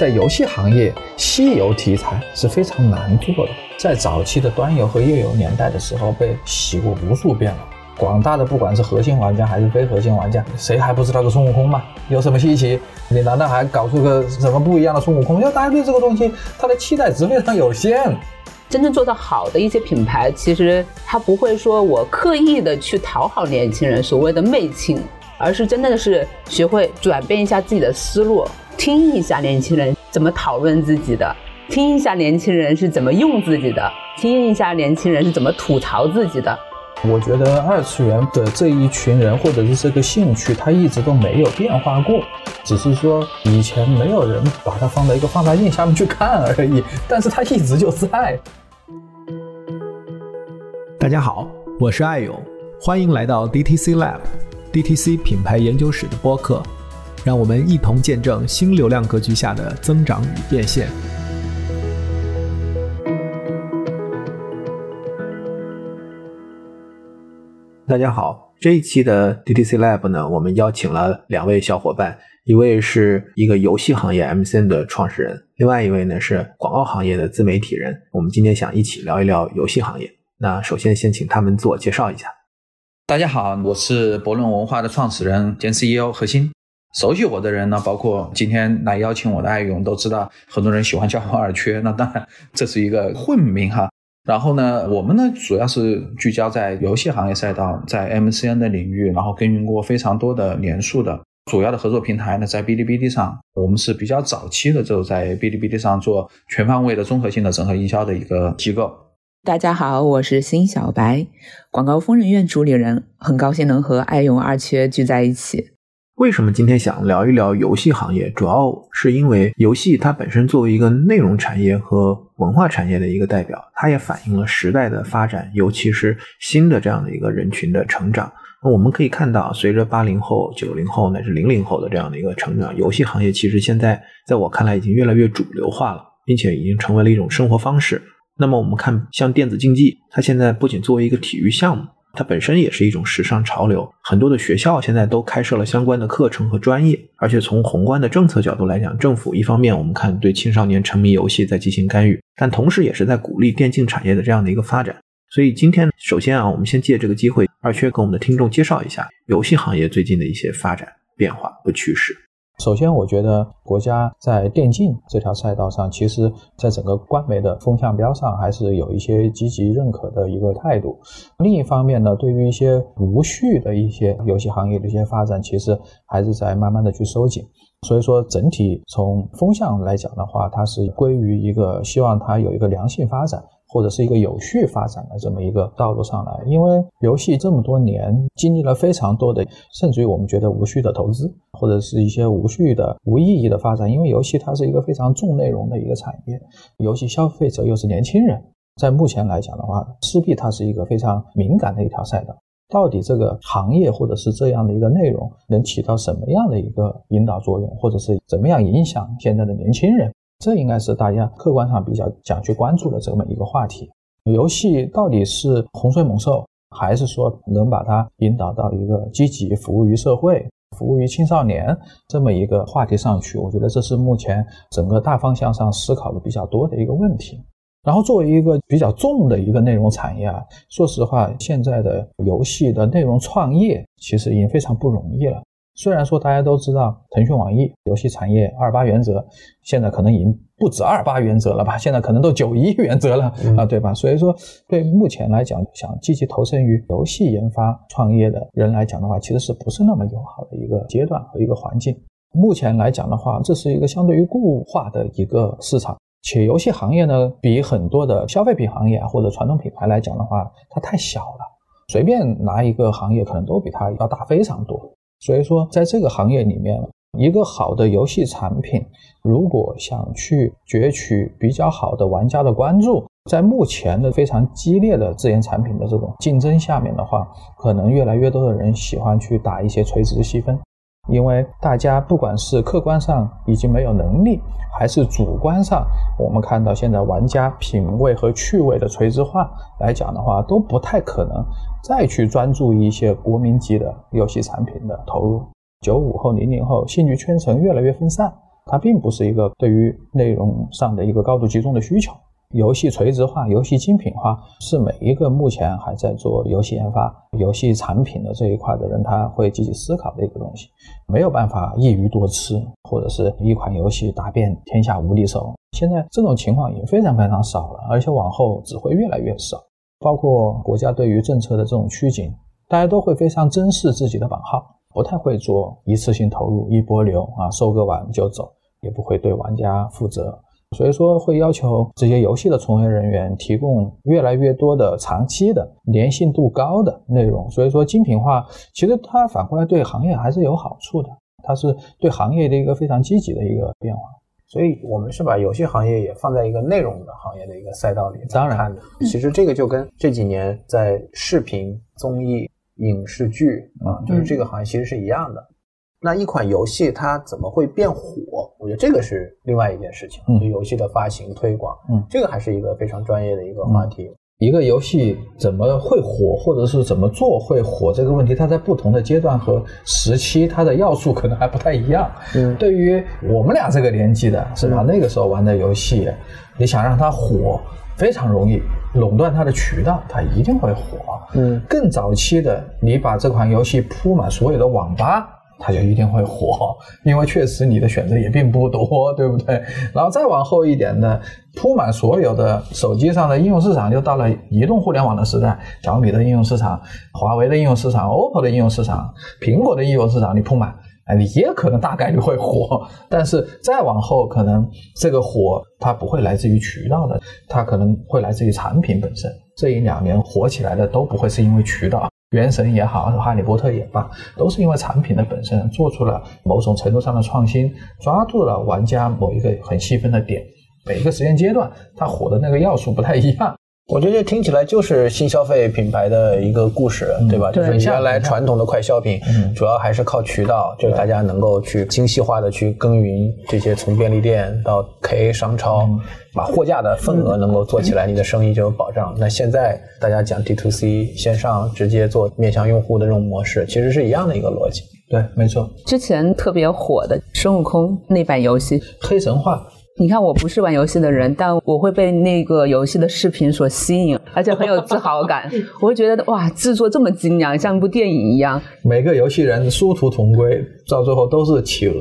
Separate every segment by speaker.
Speaker 1: 在游戏行业，西游题材是非常难做的。在早期的端游和页游年代的时候，被洗过无数遍了。广大的不管是核心玩家还是非核心玩家，谁还不知道个孙悟空嘛？有什么稀奇？你难道还搞出个什么不一样的孙悟空？因为大家对这个东西，它的期待值非常有限。
Speaker 2: 真正做得好的一些品牌，其实它不会说我刻意的去讨好年轻人，所谓的媚情，而是真正的是学会转变一下自己的思路。听一下年轻人怎么讨论自己的，听一下年轻人是怎么用自己的，听一下年轻人是怎么吐槽自己的。
Speaker 1: 我觉得二次元的这一群人或者是这个兴趣，它一直都没有变化过，只是说以前没有人把它放在一个放大镜下面去看而已，但是它一直就在。
Speaker 3: 大家好，我是爱勇，欢迎来到 DTC Lab，DTC 品牌研究室的播客。让我们一同见证新流量格局下的增长与变现。大家好，这一期的 DTC Lab 呢，我们邀请了两位小伙伴，一位是一个游戏行业 MCN 的创始人，另外一位呢是广告行业的自媒体人。我们今天想一起聊一聊游戏行业。那首先先请他们自我介绍一下。
Speaker 4: 大家好，我是博论文化的创始人兼 CEO 何鑫。熟悉我的人呢，包括今天来邀请我的艾勇，都知道很多人喜欢叫我二缺。那当然这是一个混名哈。然后呢，我们呢主要是聚焦在游戏行业赛道，在 MCN 的领域，然后耕耘过非常多的年数的。主要的合作平台呢，在哔哩哔哩上，我们是比较早期的，就在哔哩哔哩上做全方位的综合性的整合营销的一个机构。
Speaker 2: 大家好，我是辛小白，广告疯人院主理人，很高兴能和爱勇二缺聚在一起。
Speaker 3: 为什么今天想聊一聊游戏行业？主要是因为游戏它本身作为一个内容产业和文化产业的一个代表，它也反映了时代的发展，尤其是新的这样的一个人群的成长。那我们可以看到，随着八零后、九零后乃至零零后的这样的一个成长，游戏行业其实现在在我看来已经越来越主流化了，并且已经成为了一种生活方式。那么我们看，像电子竞技，它现在不仅作为一个体育项目。它本身也是一种时尚潮流，很多的学校现在都开设了相关的课程和专业。而且从宏观的政策角度来讲，政府一方面我们看对青少年沉迷游戏在进行干预，但同时也是在鼓励电竞产业的这样的一个发展。所以今天首先啊，我们先借这个机会，二缺给我们的听众介绍一下游戏行业最近的一些发展变化和趋势。
Speaker 1: 首先，我觉得国家在电竞这条赛道上，其实在整个官媒的风向标上，还是有一些积极认可的一个态度。另一方面呢，对于一些无序的一些游戏行业的一些发展，其实还是在慢慢的去收紧。所以说，整体从风向来讲的话，它是归于一个希望它有一个良性发展。或者是一个有序发展的这么一个道路上来，因为游戏这么多年经历了非常多的，甚至于我们觉得无序的投资，或者是一些无序的无意义的发展。因为游戏它是一个非常重内容的一个产业，游戏消费者又是年轻人，在目前来讲的话，势必它是一个非常敏感的一条赛道。到底这个行业或者是这样的一个内容能起到什么样的一个引导作用，或者是怎么样影响现在的年轻人？这应该是大家客观上比较想去关注的这么一个话题。游戏到底是洪水猛兽，还是说能把它引导到一个积极服务于社会、服务于青少年这么一个话题上去？我觉得这是目前整个大方向上思考的比较多的一个问题。然后作为一个比较重的一个内容产业啊，说实话，现在的游戏的内容创业其实已经非常不容易了。虽然说大家都知道腾讯、网易游戏产业二八原则，现在可能已经不止二八原则了吧？现在可能都九一原则了啊，对吧？所以说，对目前来讲，想积极投身于游戏研发创业的人来讲的话，其实是不是那么友好的一个阶段和一个环境？目前来讲的话，这是一个相对于固化的一个市场，且游戏行业呢，比很多的消费品行业啊或者传统品牌来讲的话，它太小了，随便拿一个行业可能都比它要大非常多。所以说，在这个行业里面，一个好的游戏产品，如果想去攫取比较好的玩家的关注，在目前的非常激烈的自研产品的这种竞争下面的话，可能越来越多的人喜欢去打一些垂直细分，因为大家不管是客观上已经没有能力，还是主观上，我们看到现在玩家品味和趣味的垂直化来讲的话，都不太可能。再去专注一些国民级的游戏产品的投入，九五后、零零后兴趣圈层越来越分散，它并不是一个对于内容上的一个高度集中的需求。游戏垂直化、游戏精品化是每一个目前还在做游戏研发、游戏产品的这一块的人，他会积极思考的一个东西。没有办法一鱼多吃，或者是一款游戏打遍天下无敌手。现在这种情况已经非常非常少了，而且往后只会越来越少。包括国家对于政策的这种趋紧，大家都会非常珍视自己的版号，不太会做一次性投入、一波流啊，收割完就走，也不会对玩家负责。所以说，会要求这些游戏的从业人员提供越来越多的长期的粘性度高的内容。所以说，精品化其实它反过来对行业还是有好处的，它是对行业的一个非常积极的一个变化。
Speaker 3: 所以我们是把游戏行业也放在一个内容的行业的一个赛道里。
Speaker 1: 当然，
Speaker 3: 其实这个就跟这几年在视频、综艺、影视剧啊，就是这个行业其实是一样的。那一款游戏它怎么会变火？我觉得这个是另外一件事情。就游戏的发行推广，嗯，这个还是一个非常专业的一个话题。
Speaker 1: 一个游戏怎么会火，或者是怎么做会火这个问题，它在不同的阶段和时期，它的要素可能还不太一样。嗯，对于我们俩这个年纪的，是吧？那个时候玩的游戏，你想让它火，非常容易，垄断它的渠道，它一定会火。嗯，更早期的，你把这款游戏铺满所有的网吧。它就一定会火，因为确实你的选择也并不多，对不对？然后再往后一点呢，铺满所有的手机上的应用市场，就到了移动互联网的时代，小米的应用市场、华为的应用市场、OPPO 的应用市场、苹果的应用市场，你铺满，哎，你也可能大概率会火。但是再往后，可能这个火它不会来自于渠道的，它可能会来自于产品本身。这一两年火起来的都不会是因为渠道。原神也好，哈利波特也罢，都是因为产品的本身做出了某种程度上的创新，抓住了玩家某一个很细分的点。每一个时间阶段，它火的那个要素不太一样。
Speaker 3: 我觉得这听起来就是新消费品牌的一个故事，对吧？就是原来传统的快消品，主要还是靠渠道，就是大家能够去精细化的去耕耘这些从便利店到 KA 商超，把货架的份额能够做起来，你的生意就有保障。那现在大家讲 D to C 线上直接做面向用户的这种模式，其实是一样的一个逻辑。
Speaker 1: 对，没错。
Speaker 2: 之前特别火的孙悟空那版游戏《
Speaker 1: 黑神话》。
Speaker 2: 你看，我不是玩游戏的人，但我会被那个游戏的视频所吸引，而且很有自豪感。我会觉得哇，制作这么精良，像一部电影一样。
Speaker 1: 每个游戏人殊途同归，到最后都是企鹅。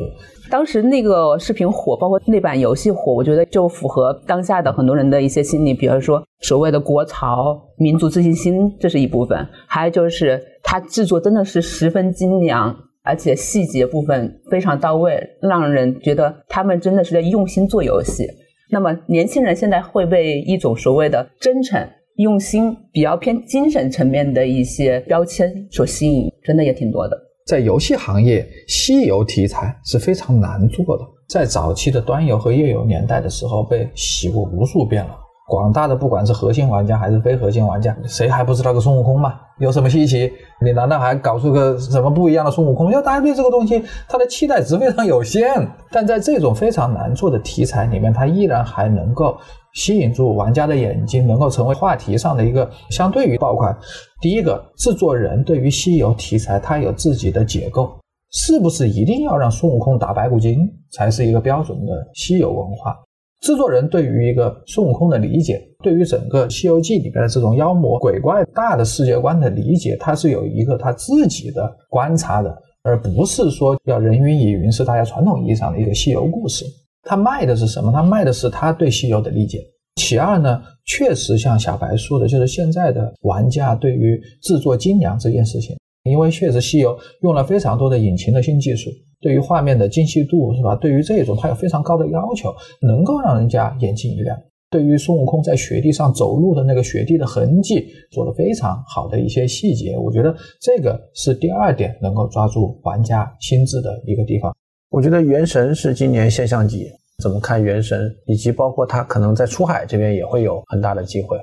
Speaker 2: 当时那个视频火，包括那版游戏火，我觉得就符合当下的很多人的一些心理，比如说所谓的国潮、民族自信心，这是一部分；还有就是它制作真的是十分精良。而且细节部分非常到位，让人觉得他们真的是在用心做游戏。那么年轻人现在会被一种所谓的真诚、用心、比较偏精神层面的一些标签所吸引，真的也挺多的。
Speaker 1: 在游戏行业，西游题材是非常难做的。在早期的端游和页游年代的时候，被洗过无数遍了。广大的不管是核心玩家还是非核心玩家，谁还不知道个孙悟空嘛？有什么稀奇？你难道还搞出个什么不一样的孙悟空？因为大家对这个东西，它的期待值非常有限。但在这种非常难做的题材里面，它依然还能够吸引住玩家的眼睛，能够成为话题上的一个相对于爆款。第一个，制作人对于西游题材，他有自己的解构，是不是一定要让孙悟空打白骨精才是一个标准的西游文化？制作人对于一个孙悟空的理解，对于整个《西游记》里边的这种妖魔鬼怪大的世界观的理解，他是有一个他自己的观察的，而不是说要人云亦云，是大家传统意义上的一个西游故事。他卖的是什么？他卖的是他对西游的理解。其二呢，确实像小白说的，就是现在的玩家对于制作精良这件事情，因为确实西游用了非常多的引擎的新技术。对于画面的精细度是吧？对于这种，它有非常高的要求，能够让人家眼睛一亮。对于孙悟空在雪地上走路的那个雪地的痕迹，做的非常好的一些细节，我觉得这个是第二点能够抓住玩家心智的一个地方。
Speaker 3: 我觉得《原神》是今年现象级，怎么看《原神》，以及包括它可能在出海这边也会有很大的机会。
Speaker 4: 《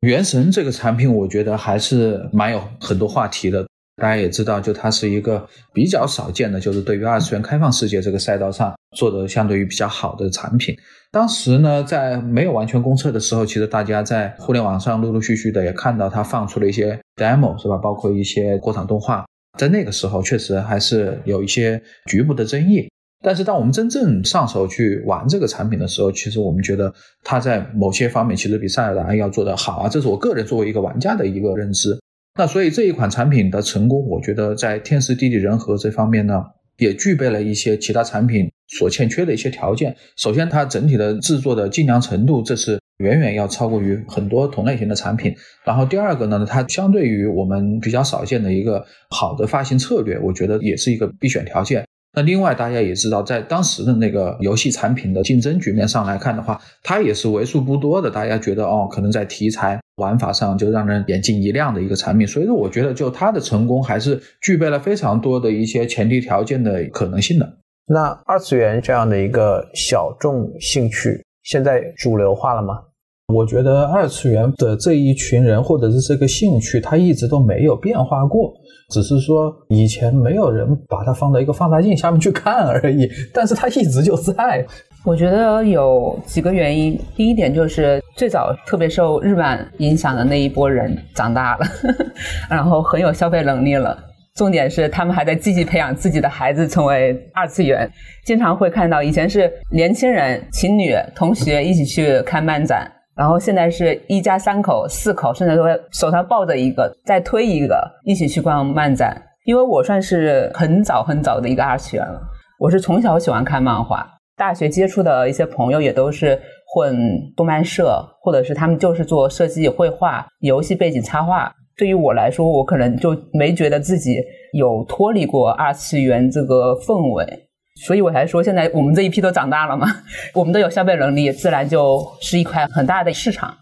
Speaker 4: 原神》这个产品，我觉得还是蛮有很多话题的。大家也知道，就它是一个比较少见的，就是对于二次元开放世界这个赛道上做的相对于比较好的产品。当时呢，在没有完全公测的时候，其实大家在互联网上陆陆续续的也看到它放出了一些 demo，是吧？包括一些过场动画，在那个时候确实还是有一些局部的争议。但是当我们真正上手去玩这个产品的时候，其实我们觉得它在某些方面其实比塞尔达要做得好啊，这是我个人作为一个玩家的一个认知。那所以这一款产品的成功，我觉得在天时地利人和这方面呢，也具备了一些其他产品所欠缺的一些条件。首先，它整体的制作的精良程度，这是远远要超过于很多同类型的产品。然后第二个呢，它相对于我们比较少见的一个好的发行策略，我觉得也是一个必选条件。那另外，大家也知道，在当时的那个游戏产品的竞争局面上来看的话，它也是为数不多的。大家觉得哦，可能在题材玩法上就让人眼睛一亮的一个产品。所以说，我觉得就它的成功还是具备了非常多的一些前提条件的可能性的。
Speaker 3: 那二次元这样的一个小众兴趣，现在主流化了吗？
Speaker 1: 我觉得二次元的这一群人或者是这个兴趣，它一直都没有变化过，只是说以前没有人把它放到一个放大镜下面去看而已。但是它一直就在。
Speaker 2: 我觉得有几个原因，第一点就是最早特别受日漫影响的那一波人长大了，然后很有消费能力了。重点是他们还在积极培养自己的孩子成为二次元，经常会看到以前是年轻人、情侣、同学一起去看漫展。然后现在是一家三口、四口，甚至说手上抱着一个，再推一个，一起去逛漫展。因为我算是很早很早的一个二次元了，我是从小喜欢看漫画，大学接触的一些朋友也都是混动漫社，或者是他们就是做设计、绘画、游戏背景插画。对于我来说，我可能就没觉得自己有脱离过二次元这个氛围。所以我才说，现在我们这一批都长大了嘛，我们都有消费能力，自然就是一块很大的市场。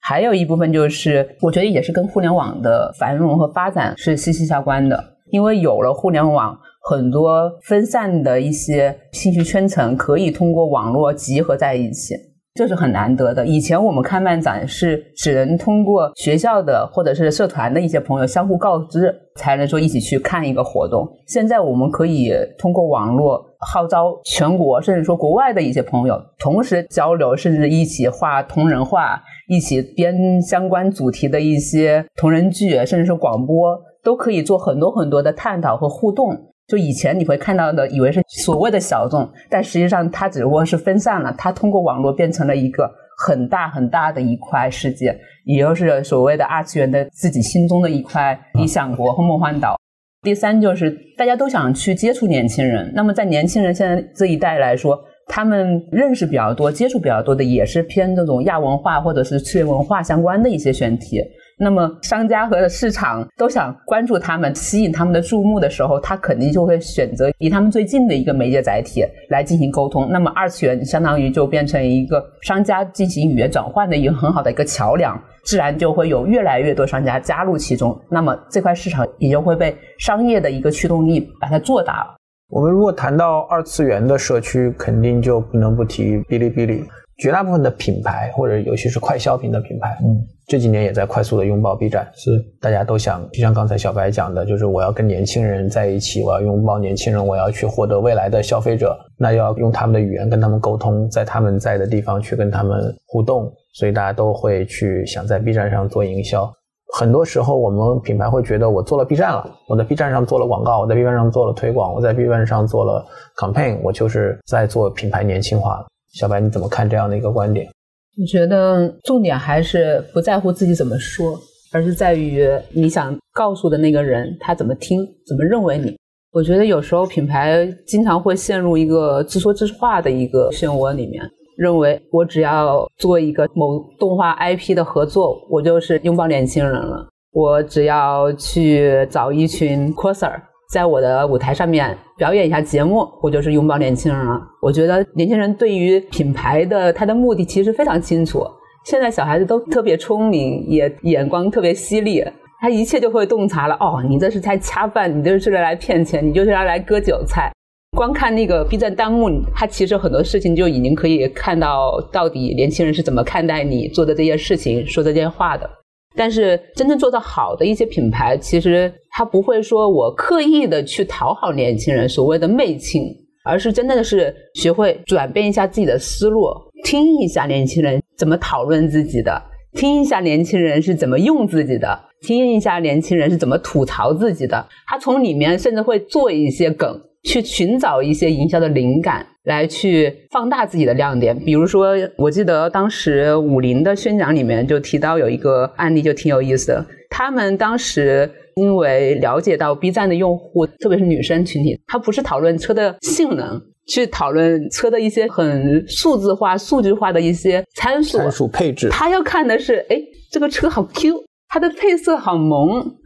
Speaker 2: 还有一部分就是，我觉得也是跟互联网的繁荣和发展是息息相关的。因为有了互联网，很多分散的一些兴趣圈层可以通过网络集合在一起。这是很难得的。以前我们看漫展是只能通过学校的或者是社团的一些朋友相互告知，才能说一起去看一个活动。现在我们可以通过网络号召全国甚至说国外的一些朋友同时交流，甚至一起画同人画，一起编相关主题的一些同人剧，甚至是广播，都可以做很多很多的探讨和互动。就以前你会看到的，以为是所谓的小众，但实际上它只不过是分散了，它通过网络变成了一个很大很大的一块世界，也就是所谓的二次元的自己心中的一块理想国和梦幻岛。第三就是大家都想去接触年轻人，那么在年轻人现在这一代来说，他们认识比较多、接触比较多的也是偏这种亚文化或者是次元文化相关的一些选题。那么，商家和市场都想关注他们、吸引他们的注目的时候，他肯定就会选择离他们最近的一个媒介载体来进行沟通。那么，二次元相当于就变成一个商家进行语言转换的一个很好的一个桥梁，自然就会有越来越多商家加入其中。那么，这块市场也就会被商业的一个驱动力把它做大了。
Speaker 3: 我们如果谈到二次元的社区，肯定就不能不提哔哩哔哩。绝大部分的品牌，或者尤其是快消品的品牌，嗯，这几年也在快速的拥抱 B 站。
Speaker 1: 是，
Speaker 3: 大家都想，就像刚才小白讲的，就是我要跟年轻人在一起，我要拥抱年轻人，我要去获得未来的消费者，那要用他们的语言跟他们沟通，在他们在的地方去跟他们互动。所以大家都会去想在 B 站上做营销。很多时候，我们品牌会觉得，我做了 B 站了，我在 B 站上做了广告，我在 B 站上做了推广，我在 B 站上做了 campaign，我就是在做品牌年轻化。小白，你怎么看这样的一个观点？
Speaker 2: 我觉得重点还是不在乎自己怎么说，而是在于你想告诉的那个人他怎么听、怎么认为你。我觉得有时候品牌经常会陷入一个自说自话的一个漩涡里面，认为我只要做一个某动画 IP 的合作，我就是拥抱年轻人了；我只要去找一群 coser。在我的舞台上面表演一下节目，我就是拥抱年轻人了。我觉得年轻人对于品牌的他的目的其实非常清楚。现在小孩子都特别聪明，也眼光特别犀利，他一切就会洞察了。哦，你这是在恰饭，你这是来骗钱，你就是要来割韭菜。光看那个 B 站弹幕，他其实很多事情就已经可以看到到底年轻人是怎么看待你做的这些事情、说这些话的。但是真正做到好的一些品牌，其实他不会说我刻意的去讨好年轻人，所谓的媚情，而是真的是学会转变一下自己的思路，听一下年轻人怎么讨论自己的，听一下年轻人是怎么用自己的，听一下年轻人是怎么吐槽自己的。他从里面甚至会做一些梗，去寻找一些营销的灵感，来去放大自己的亮点。比如说，我记得当时五菱的宣讲里面就提到有一个案例，就挺有意思的。他们当时因为了解到 B 站的用户，特别是女生群体，他不是讨论车的性能，去讨论车的一些很数字化、数据化的一些参数、
Speaker 3: 参数配置。
Speaker 2: 他要看的是，哎，这个车好 Q，它的配色好萌。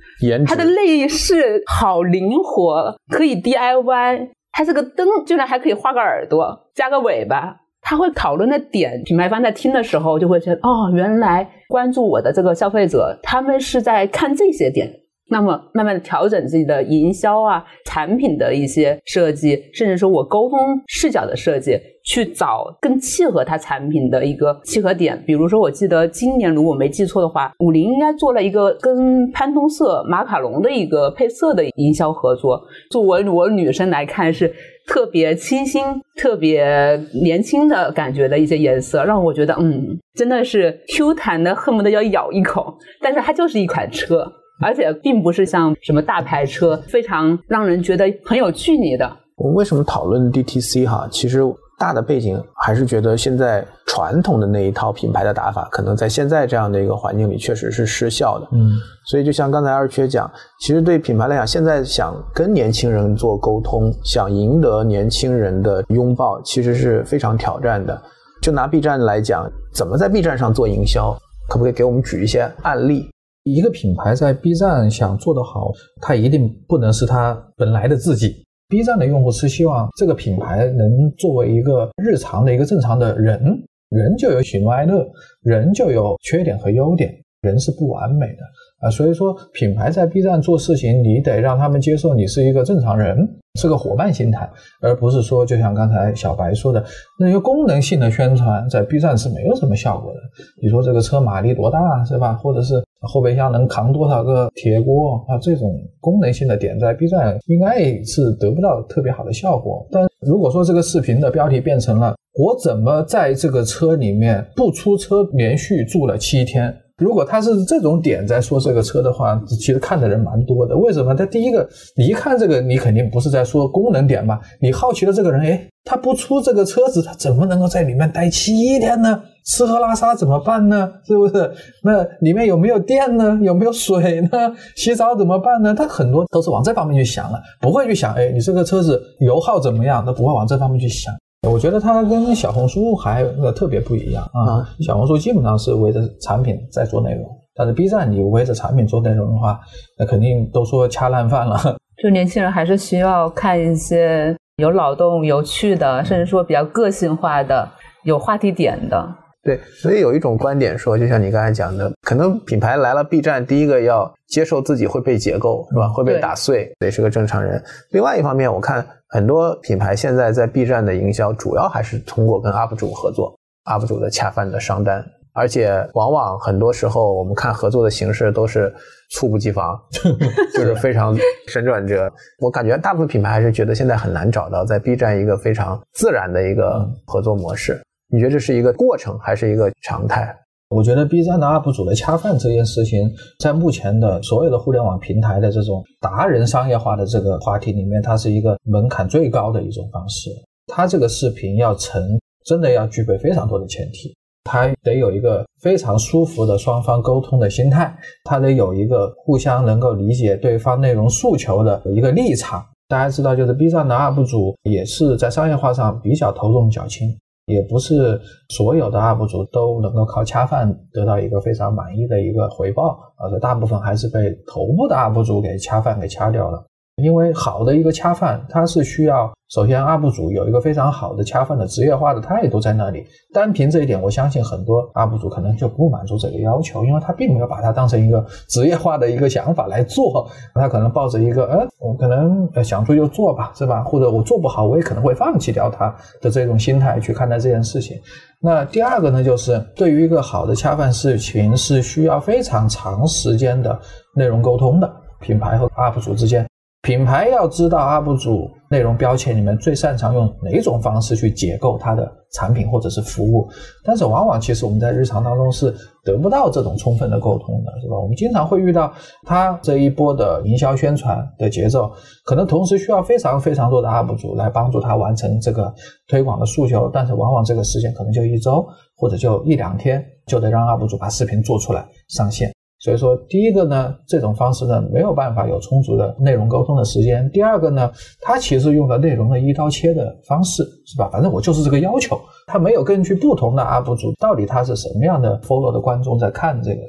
Speaker 2: 它的内饰好灵活，可以 DIY。它这个灯居然还可以画个耳朵，加个尾巴。他会讨论的点，品牌方在听的时候就会觉得，哦，原来关注我的这个消费者，他们是在看这些点。那么，慢慢的调整自己的营销啊，产品的一些设计，甚至说我沟通视角的设计，去找更契合它产品的一个契合点。比如说，我记得今年如果没记错的话，五菱应该做了一个跟潘通色马卡龙的一个配色的营销合作。就我我女生来看，是特别清新、特别年轻的感觉的一些颜色，让我觉得，嗯，真的是 Q 弹的，恨不得要咬一口。但是它就是一款车。而且并不是像什么大牌车，非常让人觉得很有距离的。
Speaker 3: 我们为什么讨论 DTC 哈？其实大的背景还是觉得现在传统的那一套品牌的打法，可能在现在这样的一个环境里确实是失效的。嗯，所以就像刚才二缺讲，其实对品牌来讲，现在想跟年轻人做沟通，想赢得年轻人的拥抱，其实是非常挑战的。就拿 B 站来讲，怎么在 B 站上做营销？可不可以给我们举一些案例？
Speaker 1: 一个品牌在 B 站想做得好，它一定不能是它本来的自己。B 站的用户是希望这个品牌能作为一个日常的一个正常的人，人就有喜怒哀乐，人就有缺点和优点，人是不完美的。啊，所以说品牌在 B 站做事情，你得让他们接受你是一个正常人，是个伙伴心态，而不是说就像刚才小白说的那些功能性的宣传，在 B 站是没有什么效果的。你说这个车马力多大是吧？或者是后备箱能扛多少个铁锅啊？这种功能性的点在 B 站应该是得不到特别好的效果。但如果说这个视频的标题变成了我怎么在这个车里面不出车连续住了七天。如果他是这种点在说这个车的话，其实看的人蛮多的。为什么？他第一个，你一看这个，你肯定不是在说功能点嘛。你好奇的这个人，哎，他不出这个车子，他怎么能够在里面待七天呢？吃喝拉撒怎么办呢？是不是？那里面有没有电呢？有没有水呢？洗澡怎么办呢？他很多都是往这方面去想了，不会去想，哎，你这个车子油耗怎么样？他不会往这方面去想。我觉得它跟小红书还呃特别不一样啊！小红书基本上是围着产品在做内容，但是 B 站你围着产品做内容的话，那肯定都说掐烂饭了。
Speaker 2: 就年轻人还是需要看一些有脑洞、有趣的，甚至说比较个性化的、有话题点的。
Speaker 3: 对，所以有一种观点说，就像你刚才讲的，可能品牌来了 B 站，第一个要接受自己会被解构，是吧？会被打碎，得是个正常人。另外一方面，我看很多品牌现在在 B 站的营销，主要还是通过跟 UP 主合作，UP 主的恰饭的商单，而且往往很多时候我们看合作的形式都是猝不及防，就是非常神转折。我感觉大部分品牌还是觉得现在很难找到在 B 站一个非常自然的一个合作模式。你觉得这是一个过程还是一个常态？
Speaker 1: 我觉得 B 站的 UP 主的恰饭这件事情，在目前的所有的互联网平台的这种达人商业化的这个话题里面，它是一个门槛最高的一种方式。它这个视频要成，真的要具备非常多的前提。它得有一个非常舒服的双方沟通的心态，它得有一个互相能够理解对方内容诉求的一个立场。大家知道，就是 B 站的 UP 主也是在商业化上比较头重脚轻。也不是所有的 UP 主都能够靠恰饭得到一个非常满意的一个回报，而且大部分还是被头部的 UP 主给恰饭给掐掉了。因为好的一个恰饭，它是需要。首先，UP 主有一个非常好的恰饭的职业化的态度在那里。单凭这一点，我相信很多 UP 主可能就不满足这个要求，因为他并没有把它当成一个职业化的一个想法来做。他可能抱着一个，呃，我可能想做就做吧，是吧？或者我做不好，我也可能会放弃掉它的这种心态去看待这件事情。那第二个呢，就是对于一个好的恰饭事情，是需要非常长时间的内容沟通的，品牌和 UP 主之间。品牌要知道 UP 主内容标签里面最擅长用哪种方式去解构它的产品或者是服务，但是往往其实我们在日常当中是得不到这种充分的沟通的，是吧？我们经常会遇到他这一波的营销宣传的节奏，可能同时需要非常非常多的 UP 主来帮助他完成这个推广的诉求，但是往往这个时间可能就一周或者就一两天，就得让 UP 主把视频做出来上线。所以说，第一个呢，这种方式呢没有办法有充足的内容沟通的时间。第二个呢，它其实用了内容的一刀切的方式，是吧？反正我就是这个要求，它没有根据不同的 UP 主到底他是什么样的 follow 的观众在看这个，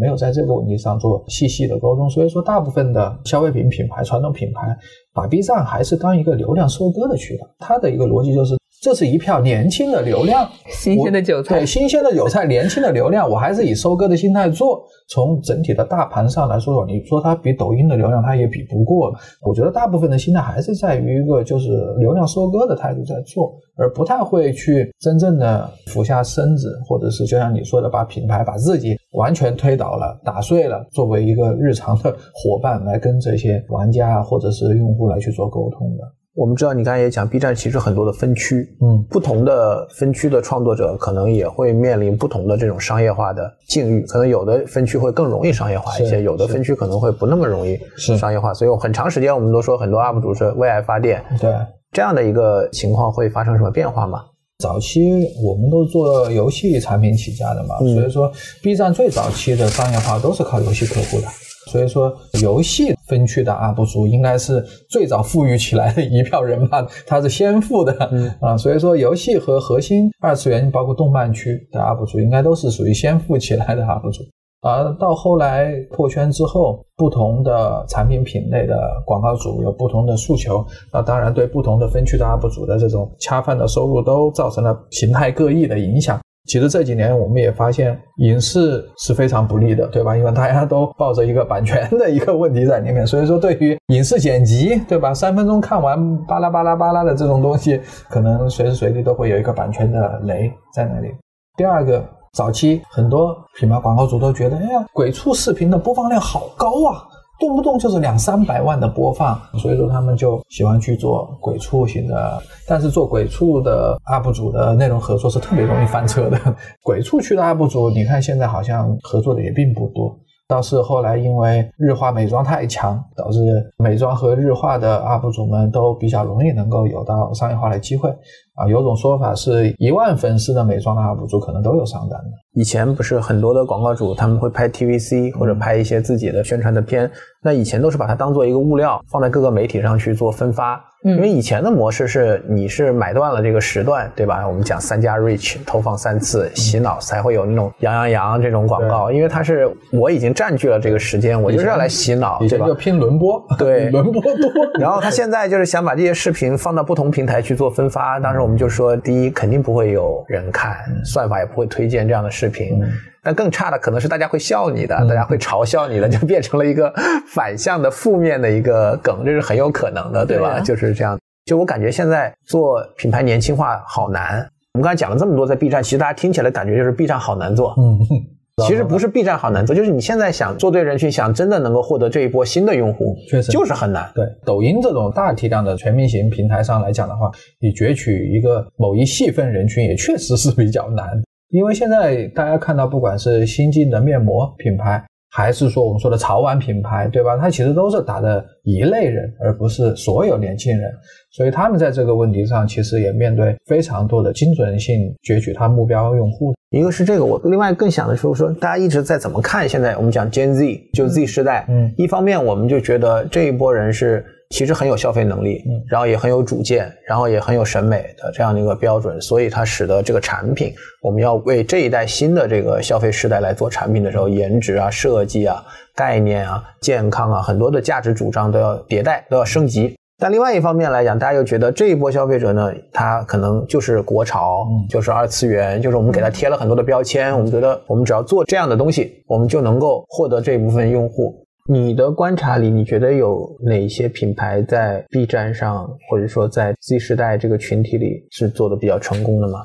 Speaker 1: 没有在这个问题上做细细的沟通。所以说，大部分的消费品品牌、传统品牌把 B 站还是当一个流量收割的渠道，它的一个逻辑就是。这是一票年轻的流量，
Speaker 2: 新鲜的韭菜，
Speaker 1: 对新鲜的韭菜，年轻的流量，我还是以收割的心态做。从整体的大盘上来说，你说它比抖音的流量，它也比不过。我觉得大部分的心态还是在于一个就是流量收割的态度在做，而不太会去真正的俯下身子，或者是就像你说的，把品牌把自己完全推倒了、打碎了，作为一个日常的伙伴来跟这些玩家或者是用户来去做沟通的。
Speaker 3: 我们知道，你刚才也讲，B 站其实很多的分区，
Speaker 1: 嗯，
Speaker 3: 不同的分区的创作者可能也会面临不同的这种商业化的境遇，可能有的分区会更容易商业化一些，有的分区可能会不那么容易商业化。所以很长时间我们都说很多 UP 主是为爱发电，
Speaker 1: 对
Speaker 3: 这样的一个情况会发生什么变化吗？
Speaker 1: 早期我们都做游戏产品起家的嘛，所以说 B 站最早期的商业化都是靠游戏客户的。所以说，游戏分区的 UP 主应该是最早富裕起来的一票人吧，他是先富的啊。所以说，游戏和核心二次元，包括动漫区的 UP 主，应该都是属于先富起来的 UP 主。而到后来破圈之后，不同的产品品类的广告主有不同的诉求，那当然对不同的分区的 UP 主的这种恰饭的收入都造成了形态各异的影响。其实这几年我们也发现，影视是非常不利的，对吧？因为大家都抱着一个版权的一个问题在里面，所以说对于影视剪辑，对吧？三分钟看完巴拉巴拉巴拉的这种东西，可能随时随地都会有一个版权的雷在那里。第二个，早期很多品牌广告主都觉得，哎呀，鬼畜视频的播放量好高啊。动不动就是两三百万的播放，所以说他们就喜欢去做鬼畜型的。但是做鬼畜的 UP 主的内容合作是特别容易翻车的。鬼畜区的 UP 主，你看现在好像合作的也并不多。倒是后来因为日化美妆太强，导致美妆和日化的 UP 主们都比较容易能够有到商业化的机会啊。有种说法是一万粉丝的美妆的 UP 主可能都有上单的。
Speaker 3: 以前不是很多的广告主他们会拍 TVC 或者拍一些自己的宣传的片，那以前都是把它当做一个物料放在各个媒体上去做分发。因为以前的模式是，你是买断了这个时段，对吧？我们讲三家 reach，投放三次，洗脑才会有那种羊羊羊这种广告。因为它是我已经占据了这个时间，我就是要来洗脑，
Speaker 1: 对吧？就拼轮播，
Speaker 3: 对，
Speaker 1: 轮播多。
Speaker 3: 然后他现在就是想把这些视频放到不同平台去做分发。当时我们就说，第一肯定不会有人看，算法也不会推荐这样的视频。但更差的可能是大家会笑你的，大家会嘲笑你的，就变成了一个反向的负面的一个梗，这是很有可能的，对吧？就是这样。就我感觉现在做品牌年轻化好难。我们刚才讲了这么多，在 B 站，其实大家听起来感觉就是 B 站好难做。
Speaker 1: 嗯，
Speaker 3: 其实不是 B 站好难做，就是你现在想做对人群，想真的能够获得这一波新的用户，
Speaker 1: 确实
Speaker 3: 就是很难。
Speaker 1: 对，抖音这种大体量的全民型平台上来讲的话，你攫取一个某一细分人群，也确实是比较难。因为现在大家看到，不管是新进的面膜品牌，还是说我们说的潮玩品牌，对吧？它其实都是打的一类人，而不是所有年轻人。所以他们在这个问题上，其实也面对非常多的精准性攫取他目标用户。
Speaker 3: 一个是这个，我另外更想的是说，大家一直在怎么看现在我们讲 Gen Z，就 Z 时代。
Speaker 1: 嗯，
Speaker 3: 一方面我们就觉得这一波人是。其实很有消费能力，然后也很有主见，然后也很有审美的这样的一个标准，所以它使得这个产品，我们要为这一代新的这个消费时代来做产品的时候，颜值啊、设计啊、概念啊、健康啊，很多的价值主张都要迭代，都要升级。但另外一方面来讲，大家又觉得这一波消费者呢，他可能就是国潮，就是二次元，就是我们给他贴了很多的标签，我们觉得我们只要做这样的东西，我们就能够获得这一部分用户。你的观察里，你觉得有哪些品牌在 B 站上，或者说在 Z 时代这个群体里是做的比较成功的吗？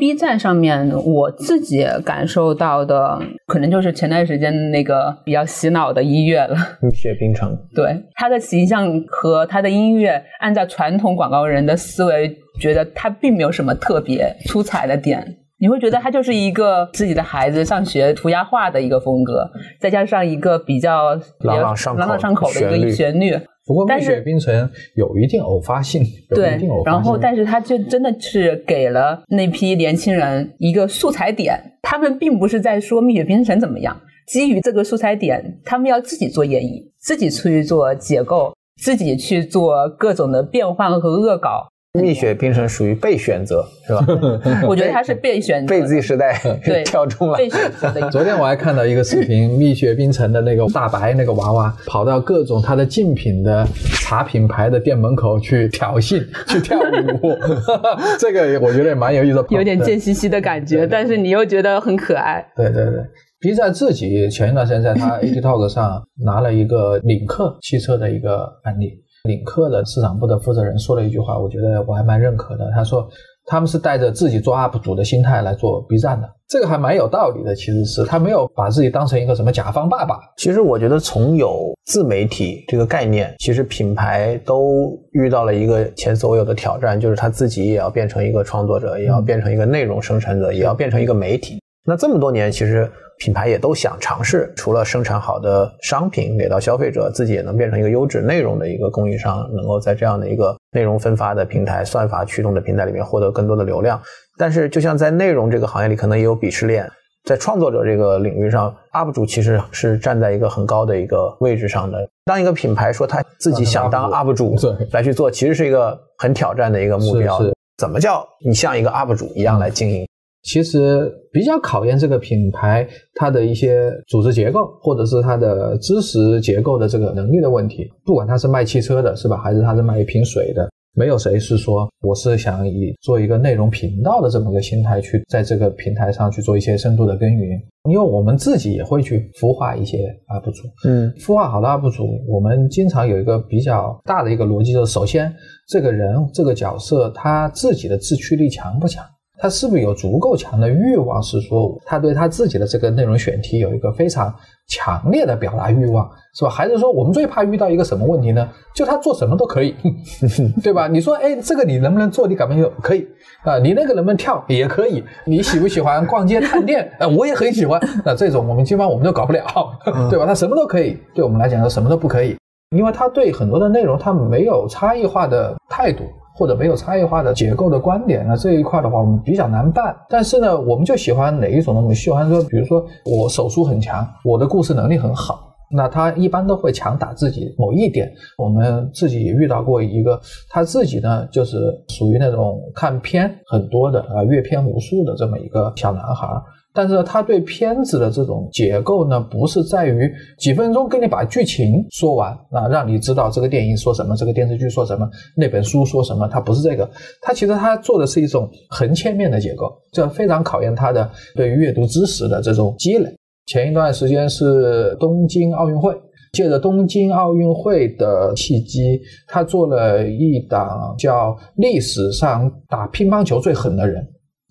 Speaker 2: B 站上面我自己感受到的，可能就是前段时间那个比较洗脑的音乐了。
Speaker 3: 蜜雪冰城，
Speaker 2: 对他的形象和他的音乐，按照传统广告人的思维，觉得他并没有什么特别出彩的点。你会觉得他就是一个自己的孩子上学涂鸦画的一个风格，再加上一个比较
Speaker 3: 朗朗上口
Speaker 2: 朗朗上口的一个旋律。
Speaker 1: 不过蜜雪冰城有一定偶发性，有
Speaker 2: 对
Speaker 1: 一定偶，发性。
Speaker 2: 然后但是他就真的是给了那批年轻人一个素材点，他们并不是在说蜜雪冰城怎么样，基于这个素材点，他们要自己做演绎，自己去做解构，自己去做各种的变换和恶搞。
Speaker 3: 蜜雪冰城属于被选择是吧？
Speaker 2: 我觉得他是被选择
Speaker 3: 被 Z 时代
Speaker 2: 对
Speaker 3: 挑中了。
Speaker 2: 被选择的。
Speaker 1: 昨天我还看到一个视频，蜜雪冰城的那个大白那个娃娃跑到各种他的竞品的茶品牌的店门口去挑衅、去跳舞，这个我觉得也蛮有意思的，
Speaker 2: 有点贱兮兮的感觉，但是你又觉得很可爱。
Speaker 1: 对对对，B 站自己前一段时间在他 ATTalk 上拿了一个领克汽车的一个案例，领克的市场部的负责人说了一句话，我觉得我还蛮认可的。他说他们是带着自己做 UP 主的心态来做 B 站的，这个还蛮有道理的。其实是他没有把自己当成一个什么甲方爸爸，
Speaker 3: 其实我觉得从有自媒体这个概念，其实品牌都遇到了一个前所未有的挑战，就是他自己也要变成一个创作者，也要变成一个内容生产者，也要变成一个媒体。那这么多年，其实品牌也都想尝试，除了生产好的商品给到消费者，自己也能变成一个优质内容的一个供应商，能够在这样的一个内容分发的平台、算法驱动的平台里面获得更多的流量。但是，就像在内容这个行业里，可能也有鄙视链。在创作者这个领域上，UP 主其实是站在一个很高的一个位置上的。当一个品牌说他自己想当 UP 主
Speaker 1: 对
Speaker 3: 来去做，其实是一个很挑战的一个目标。怎么叫你像一个 UP 主一样来经营？
Speaker 1: 其实比较考验这个品牌它的一些组织结构，或者是它的知识结构的这个能力的问题。不管它是卖汽车的，是吧，还是它是卖一瓶水的，没有谁是说我是想以做一个内容频道的这么个心态去在这个平台上去做一些深度的耕耘。因为我们自己也会去孵化一些 UP 主，
Speaker 3: 嗯
Speaker 1: 孵化好的 UP 主，我们经常有一个比较大的一个逻辑，就是首先这个人这个角色他自己的自驱力强不强？他是不是有足够强的欲望？是说他对他自己的这个内容选题有一个非常强烈的表达欲望，是吧？还是说我们最怕遇到一个什么问题呢？就他做什么都可以，对吧？你说，哎，这个你能不能做？你敢不敢做？可以啊、你那个能不能跳？也可以。你喜不喜欢逛街探店？呃，我也很喜欢。那这种我们基本上我们都搞不了，对吧？他什么都可以，对我们来讲，他什么都不可以，因为他对很多的内容他没有差异化的态度。或者没有差异化的结构的观点，那这一块的话，我们比较难办。但是呢，我们就喜欢哪一种呢？我们喜欢说，比如说我手速很强，我的故事能力很好，那他一般都会强打自己某一点。我们自己也遇到过一个，他自己呢就是属于那种看片很多的啊，阅片无数的这么一个小男孩。但是他对片子的这种结构呢，不是在于几分钟跟你把剧情说完啊，让你知道这个电影说什么，这个电视剧说什么，那本书说什么，他不是这个，他其实他做的是一种横切面的结构，这非常考验他的对于阅读知识的这种积累。前一段时间是东京奥运会，借着东京奥运会的契机，他做了一档叫《历史上打乒乓球最狠的人》。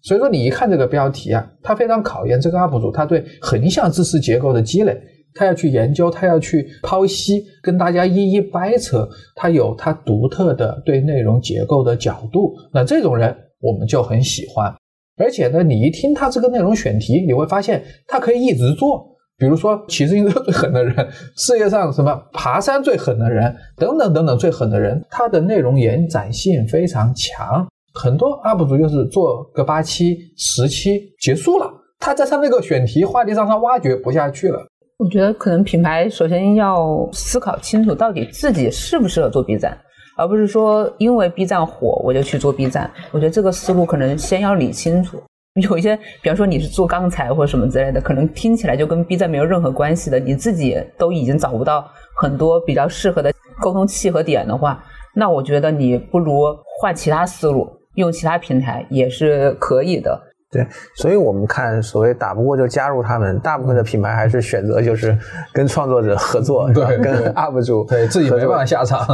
Speaker 1: 所以说，你一看这个标题啊，它非常考验这个 UP 主他对横向知识结构的积累，他要去研究，他要去剖析，跟大家一一掰扯，他有他独特的对内容结构的角度。那这种人我们就很喜欢，而且呢，你一听他这个内容选题，你会发现他可以一直做。比如说骑自行车最狠的人，世界上什么爬山最狠的人，等等等等最狠的人，他的内容延展性非常强。很多 UP 主就是做个八期、十期结束了，他在他那个选题话题上他挖掘不下去了。
Speaker 2: 我觉得可能品牌首先要思考清楚，到底自己适不适合做 B 站，而不是说因为 B 站火我就去做 B 站。我觉得这个思路可能先要理清楚。有一些，比方说你是做钢材或者什么之类的，可能听起来就跟 B 站没有任何关系的，你自己都已经找不到很多比较适合的沟通契合点的话，那我觉得你不如换其他思路，用其他平台也是可以的。
Speaker 3: 对，所以我们看所谓打不过就加入他们，大部分的品牌还是选择就是跟创作者合作，
Speaker 1: 对
Speaker 3: 跟 UP 主
Speaker 1: 对自己没办法下场。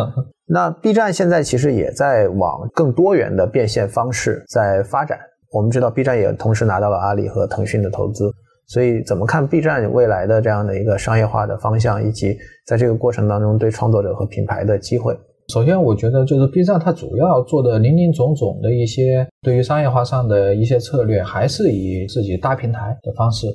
Speaker 3: 那 B 站现在其实也在往更多元的变现方式在发展。我们知道 B 站也同时拿到了阿里和腾讯的投资，所以怎么看 B 站未来的这样的一个商业化的方向，以及在这个过程当中对创作者和品牌的机会？
Speaker 1: 首先，我觉得就是 B 站它主要做的林林总总的一些对于商业化上的一些策略，还是以自己搭平台的方式。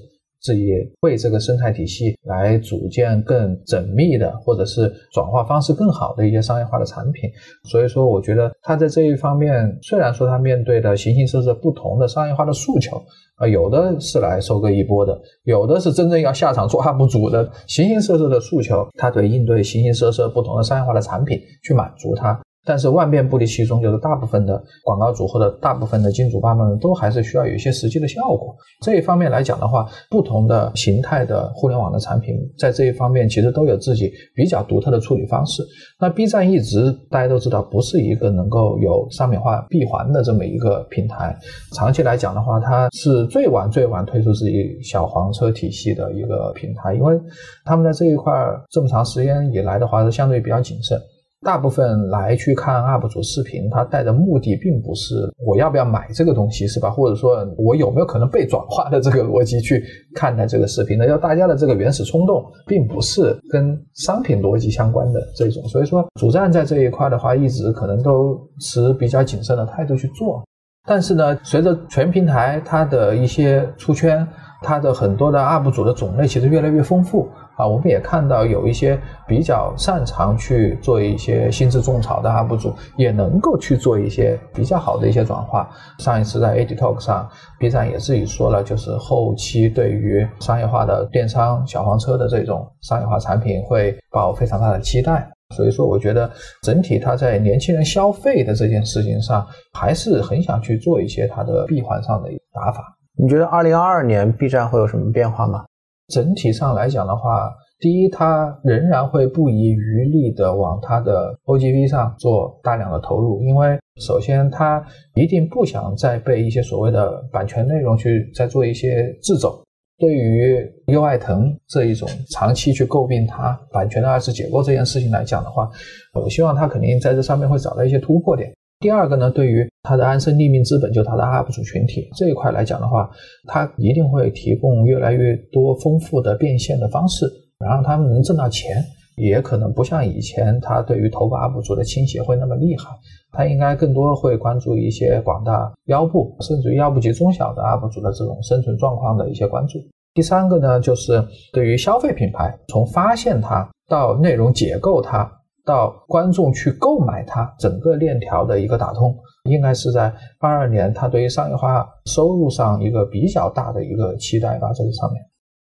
Speaker 1: 自己为这个生态体系来组建更缜密的，或者是转化方式更好的一些商业化的产品。所以说，我觉得它在这一方面，虽然说它面对的形形色色不同的商业化的诉求，啊，有的是来收割一波的，有的是真正要下场做 UP 主的，形形色色的诉求，它得应对形形色色不同的商业化的产品去满足它。但是万变不离其宗，就是大部分的广告主或者大部分的金主爸爸们都还是需要有一些实际的效果。这一方面来讲的话，不同的形态的互联网的产品在这一方面其实都有自己比较独特的处理方式。那 B 站一直大家都知道不是一个能够有商品化闭环的这么一个平台，长期来讲的话，它是最晚最晚推出自己小黄车体系的一个平台，因为他们在这一块这么长时间以来的话是相对比较谨慎。大部分来去看 UP 主视频，他带的目的并不是我要不要买这个东西，是吧？或者说我有没有可能被转化的这个逻辑去看待这个视频呢？要大家的这个原始冲动，并不是跟商品逻辑相关的这种。所以说，主站在这一块的话，一直可能都持比较谨慎的态度去做。但是呢，随着全平台它的一些出圈，它的很多的 UP 主的种类其实越来越丰富。啊，我们也看到有一些比较擅长去做一些心智种草的 UP 主，也能够去做一些比较好的一些转化。上一次在 a d Talk 上，B 站也自己说了，就是后期对于商业化的电商小黄车的这种商业化产品会抱非常大的期待。所以说，我觉得整体它在年轻人消费的这件事情上，还是很想去做一些它的闭环上的打法。
Speaker 3: 你觉得二零二二年 B 站会有什么变化吗？
Speaker 1: 整体上来讲的话，第一，它仍然会不遗余力的往它的 OGV 上做大量的投入，因为首先它一定不想再被一些所谓的版权内容去再做一些掣肘。对于优爱腾这一种长期去诟病它版权的二次解构这件事情来讲的话，我希望它肯定在这上面会找到一些突破点。第二个呢，对于它的安身立命资本，就它的 UP 主群体这一块来讲的话，它一定会提供越来越多丰富的变现的方式，然后他们能挣到钱。也可能不像以前，它对于头部 UP 主的倾斜会那么厉害。它应该更多会关注一些广大腰部，甚至于腰部及中小的 UP 主的这种生存状况的一些关注。第三个呢，就是对于消费品牌，从发现它到内容解构它。到观众去购买它整个链条的一个打通，应该是在二二年，它对于商业化收入上一个比较大的一个期待吧，在这上面。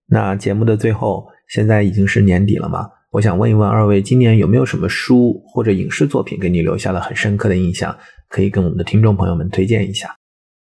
Speaker 3: 那节目的最后，现在已经是年底了嘛？我想问一问二位，今年有没有什么书或者影视作品给你留下了很深刻的印象？可以跟我们的听众朋友们推荐一下。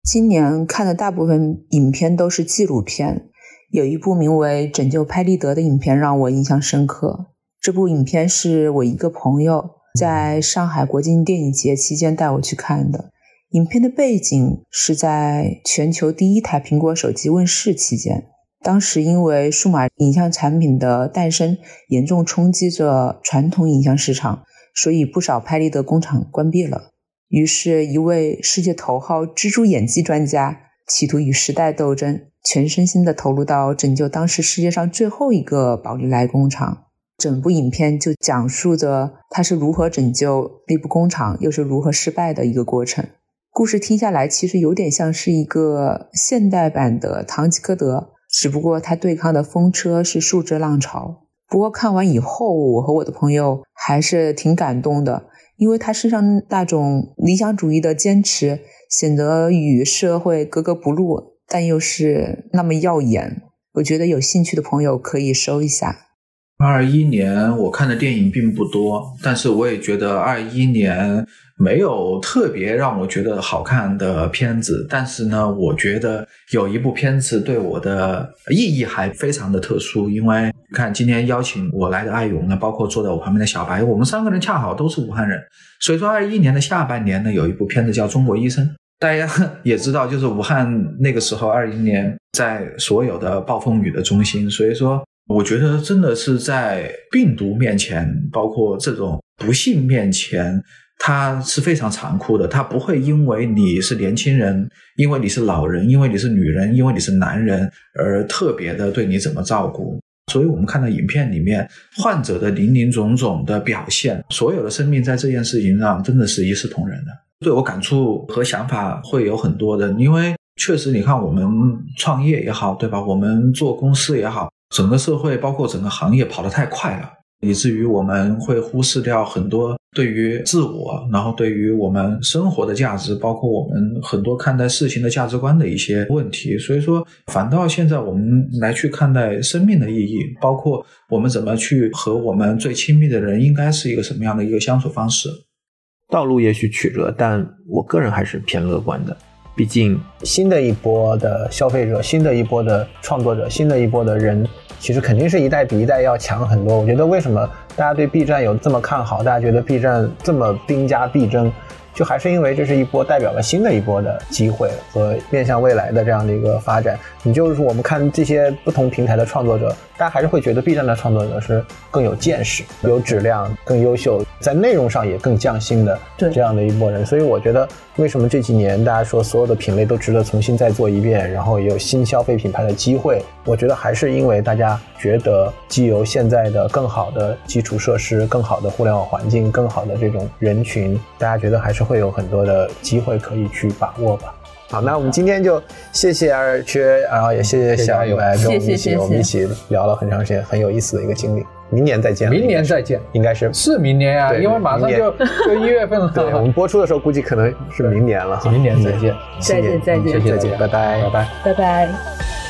Speaker 5: 今年看的大部分影片都是纪录片，有一部名为《拯救拍立得》的影片让我印象深刻。这部影片是我一个朋友在上海国际电影节期间带我去看的。影片的背景是在全球第一台苹果手机问世期间，当时因为数码影像产品的诞生严重冲击着传统影像市场，所以不少拍立得工厂关闭了。于是，一位世界头号蜘蛛演技专家企图与时代斗争，全身心地投入到拯救当时世界上最后一个宝丽来工厂。整部影片就讲述着他是如何拯救那部工厂，又是如何失败的一个过程。故事听下来，其实有点像是一个现代版的《堂吉诃德》，只不过他对抗的风车是数字浪潮。不过看完以后，我和我的朋友还是挺感动的，因为他身上那种理想主义的坚持，显得与社会格格不入，但又是那么耀眼。我觉得有兴趣的朋友可以搜一下。
Speaker 6: 二一年我看的电影并不多，但是我也觉得二一年没有特别让我觉得好看的片子。但是呢，我觉得有一部片子对我的意义还非常的特殊，因为看今天邀请我来的艾勇呢，包括坐在我旁边的小白，我们三个人恰好都是武汉人，所以说二一年的下半年呢，有一部片子叫《中国医生》，大家也知道，就是武汉那个时候二一年在所有的暴风雨的中心，所以说。我觉得真的是在病毒面前，包括这种不幸面前，
Speaker 1: 它是非常残酷的，它不会因为你是年轻人，因为你是老人，因为你是女人，因为你是男人而特别的对你怎么照顾。所以我们看到影片里面患者的林林总总的表现，所有的生命在这件事情上真的是一视同仁的。对我感触和想法会有很多的，因为确实你看我们创业也好，对吧？我们做公司也好，整个社会包括整个行业跑得太快了。以至于我们会忽视掉很多对于自我，然后对于我们生活的价值，包括我们很多看待事情的价值观的一些问题。所以说，反倒现在我们来去看待生命的意义，包括我们怎么去和我们最亲密的人应该是一个什么样的一个相处方式。
Speaker 7: 道路也许曲折，但我个人还是偏乐观的。毕竟，
Speaker 3: 新的一波的消费者，新的一波的创作者，新的一波的人。其实肯定是一代比一代要强很多。我觉得为什么大家对 B 站有这么看好？大家觉得 B 站这么兵家必争？就还是因为这是一波代表了新的一波的机会和面向未来的这样的一个发展。你就是我们看这些不同平台的创作者，大家还是会觉得 B 站的创作者是更有见识、有质量、更优秀，在内容上也更匠心的这样的一波人。所以我觉得，为什么这几年大家说所有的品类都值得重新再做一遍，然后也有新消费品牌的机会？我觉得还是因为大家觉得，既有现在的更好的基础设施、更好的互联网环境、更好的这种人群，大家觉得还是。会有很多的机会可以去把握吧。好，那我们今天就谢谢二缺，然后也谢谢小友来跟我们一起，我们一起聊了很长时间，很有意思的一个经历。明年再见，
Speaker 8: 明年再见，
Speaker 3: 应该是
Speaker 8: 是明年呀，因为马上就就一月份了。
Speaker 3: 对，我们播出的时候估计可能是明年了。
Speaker 8: 明年再见，
Speaker 2: 再见，再见，
Speaker 3: 再见，拜拜，
Speaker 8: 拜拜，
Speaker 2: 拜拜。